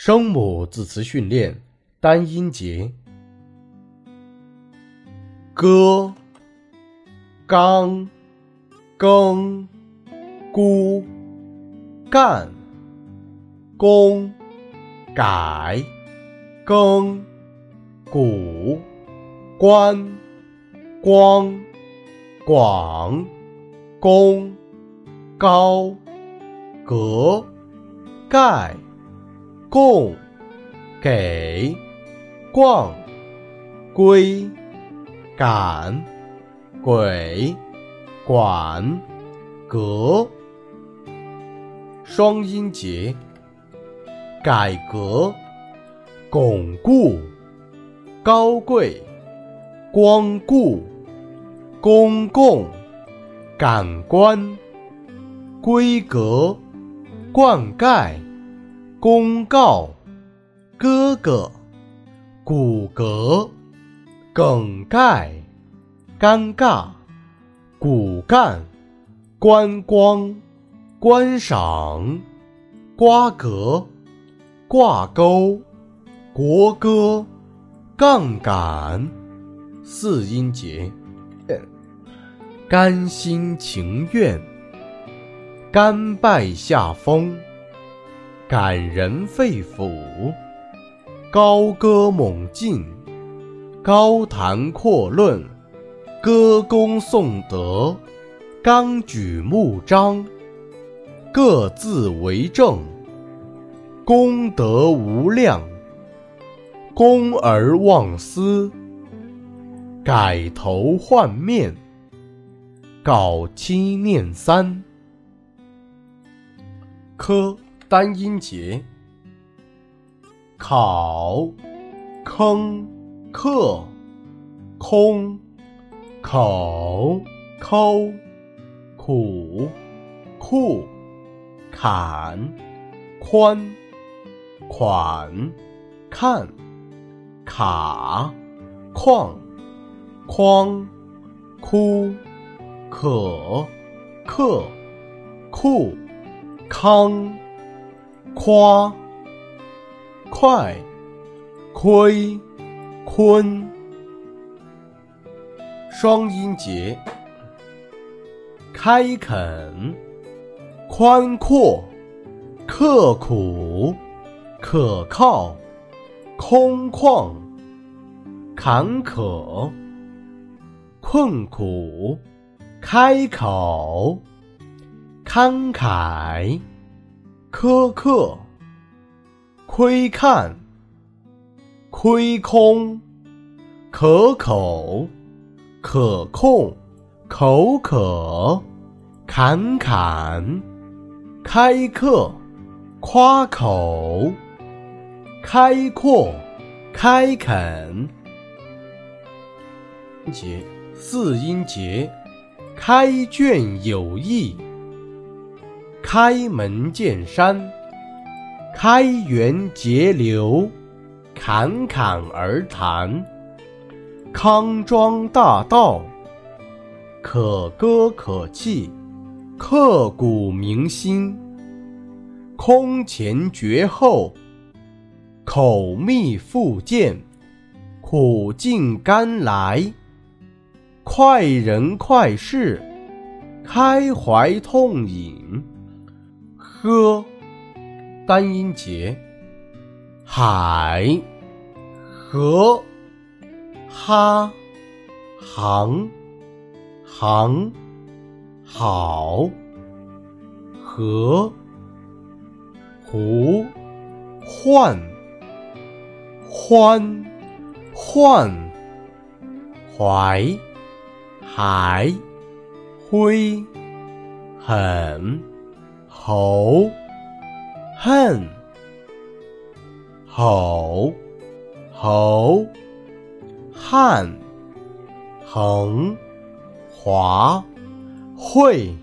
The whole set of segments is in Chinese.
声母字词训练单音节：歌、刚、更、孤、干、公、改、更、古、关、光、广、公、高、革、盖。供、给、逛、归、赶、鬼、管、革，双音节，改革、巩固、高贵、光顾、公共、感官、规格、灌溉。公告，哥哥，骨骼，梗概，尴尬，骨干，观光，观赏，瓜葛，挂钩，国歌，杠杆，四音节，甘心情愿，甘拜下风。感人肺腑，高歌猛进，高谈阔论，歌功颂德，纲举目张，各自为政，功德无量，公而忘私，改头换面，搞七念三，科。单音节：考、坑、克、空、口、抠、苦、库、坎、宽、款、看、卡、矿、框、哭、可、克、库、康。夸，快，亏，坤，双音节，开垦，宽阔，刻苦，可靠，空旷，坎坷，困苦，开口，慷慨。苛刻，窥看，亏空，可口，可控，口渴，侃侃，开课，夸口，开阔，开垦。节四音节，开卷有益。开门见山，开源节流，侃侃而谈，康庄大道，可歌可泣，刻骨铭心，空前绝后，口蜜腹剑，苦尽甘来，快人快事，开怀痛饮。呵，单音节，海，河，哈，行，行，好，和，湖，换，欢，换，怀，还，灰，很。吼，恨，吼，吼，汉，横，华，会，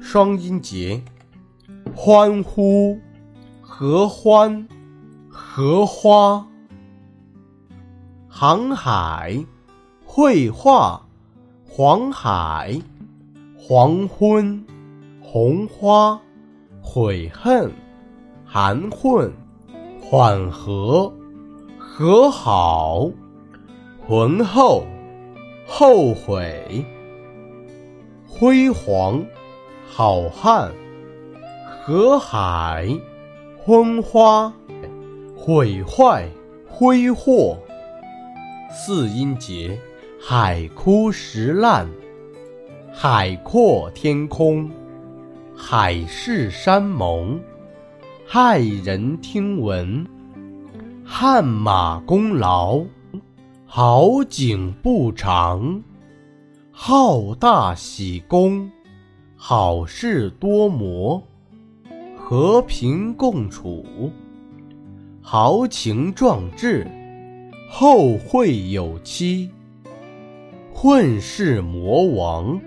双音节，欢呼，合欢，荷花，航海，绘画，黄海，黄昏。红花，悔恨，含混，缓和，和好，浑厚，后悔，辉煌，好汉，河海，昏花，毁坏，挥霍。四音节，海枯石烂，海阔天空，海誓山盟，骇人听闻，汗马功劳，好景不长，好大喜功，好事多磨，和平共处，豪情壮志。后会有期，混世魔王。